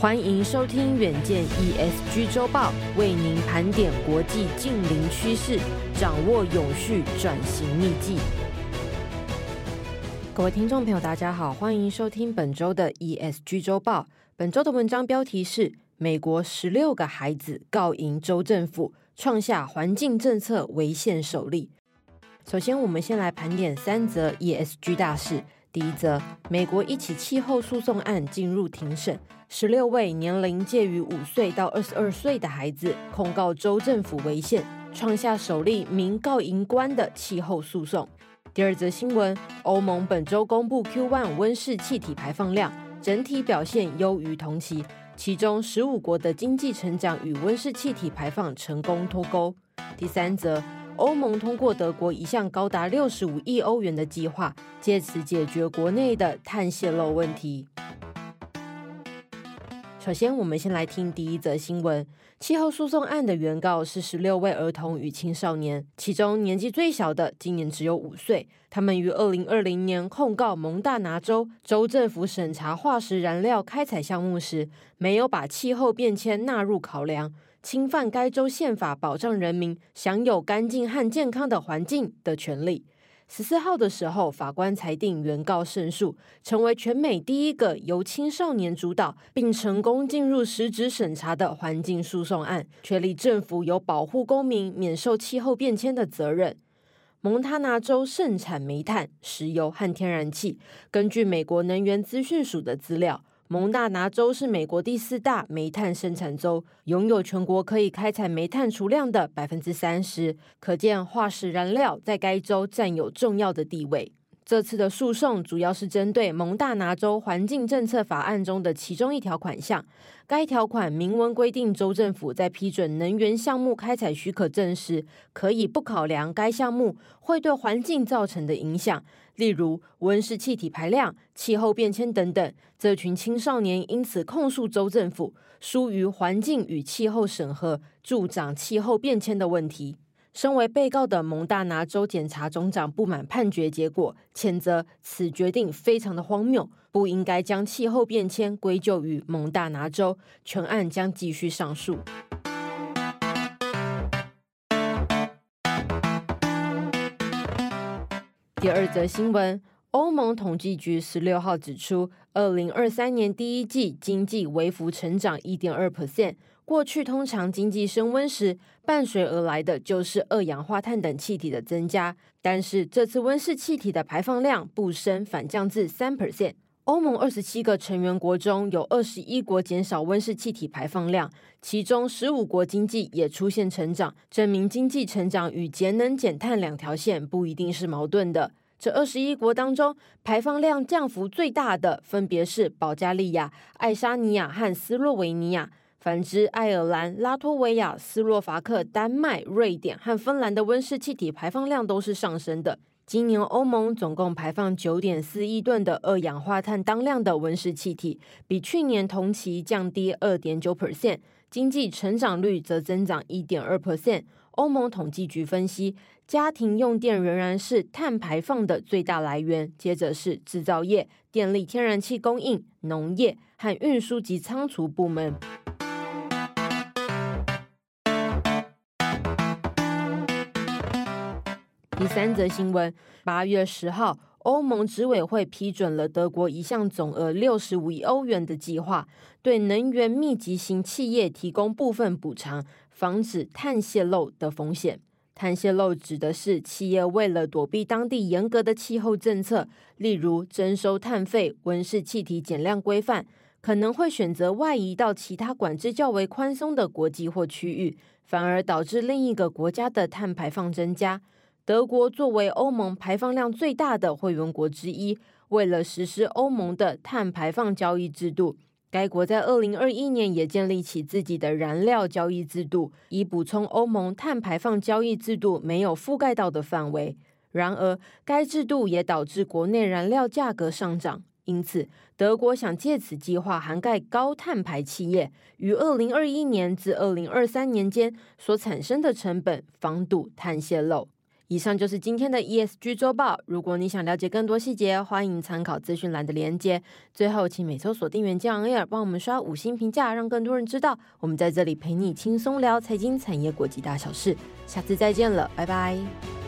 欢迎收听远见 ESG 周报，为您盘点国际近邻趋势，掌握永续转型秘技。各位听众朋友，大家好，欢迎收听本周的 ESG 周报。本周的文章标题是：美国十六个孩子告赢州政府，创下环境政策违宪首例。首先，我们先来盘点三则 ESG 大事。第一则，美国一起气候诉讼案进入庭审，十六位年龄介于五岁到二十二岁的孩子控告州政府违宪，创下首例民告赢官的气候诉讼。第二则新闻，欧盟本周公布 Q1 温室气体排放量，整体表现优于同期，其中十五国的经济成长与温室气体排放成功脱钩。第三则。欧盟通过德国一项高达六十五亿欧元的计划，借此解决国内的碳泄漏问题。首先，我们先来听第一则新闻：气候诉讼案的原告是十六位儿童与青少年，其中年纪最小的今年只有五岁。他们于二零二零年控告蒙大拿州州政府审查化石燃料开采项目时，没有把气候变迁纳入考量。侵犯该州宪法保障人民享有干净和健康的环境的权利。十四号的时候，法官裁定原告胜诉，成为全美第一个由青少年主导并成功进入实质审查的环境诉讼案，确立政府有保护公民免受气候变迁的责任。蒙大拿州盛产煤炭、石油和天然气，根据美国能源资讯署的资料。蒙大拿州是美国第四大煤炭生产州，拥有全国可以开采煤炭储量的百分之三十，可见化石燃料在该州占有重要的地位。这次的诉讼主要是针对蒙大拿州环境政策法案中的其中一条款项。该条款明文规定，州政府在批准能源项目开采许可证时，可以不考量该项目会对环境造成的影响，例如温室气体排量、气候变迁等等。这群青少年因此控诉州政府疏于环境与气候审核，助长气候变迁的问题。身为被告的蒙大拿州检察总长不满判决结果，谴责此决定非常的荒谬，不应该将气候变迁归咎于蒙大拿州。全案将继续上诉。第二则新闻。欧盟统计局十六号指出，二零二三年第一季经济微幅成长一点二 percent。过去通常经济升温时，伴随而来的就是二氧化碳等气体的增加。但是这次温室气体的排放量不升反降至三 percent。欧盟二十七个成员国中有二十一国减少温室气体排放量，其中十五国经济也出现成长，证明经济成长与节能减碳两条线不一定是矛盾的。这二十一国当中，排放量降幅最大的分别是保加利亚、爱沙尼亚和斯洛维尼亚。反之，爱尔兰、拉脱维亚、斯洛伐克、丹麦、瑞典和芬兰的温室气体排放量都是上升的。今年欧盟总共排放九点四亿吨的二氧化碳当量的温室气体，比去年同期降低二点九 percent，经济成长率则增长一点二 percent。欧盟统计局分析，家庭用电仍然是碳排放的最大来源，接着是制造业、电力、天然气供应、农业和运输及仓储部门。第三则新闻：八月十号，欧盟执委会批准了德国一项总额六十五亿欧元的计划，对能源密集型企业提供部分补偿。防止碳泄漏的风险。碳泄漏指的是企业为了躲避当地严格的气候政策，例如征收碳费、温室气体减量规范，可能会选择外移到其他管制较为宽松的国际或区域，反而导致另一个国家的碳排放增加。德国作为欧盟排放量最大的会员国之一，为了实施欧盟的碳排放交易制度。该国在二零二一年也建立起自己的燃料交易制度，以补充欧盟碳排放交易制度没有覆盖到的范围。然而，该制度也导致国内燃料价格上涨，因此德国想借此计划涵盖高碳排企业于二零二一年至二零二三年间所产生的成本，防堵碳泄漏。以上就是今天的 ESG 周报。如果你想了解更多细节，欢迎参考资讯栏的连接。最后，请每周锁定原件 Air，帮我们刷五星评价，让更多人知道我们在这里陪你轻松聊财经、产业、国际大小事。下次再见了，拜拜。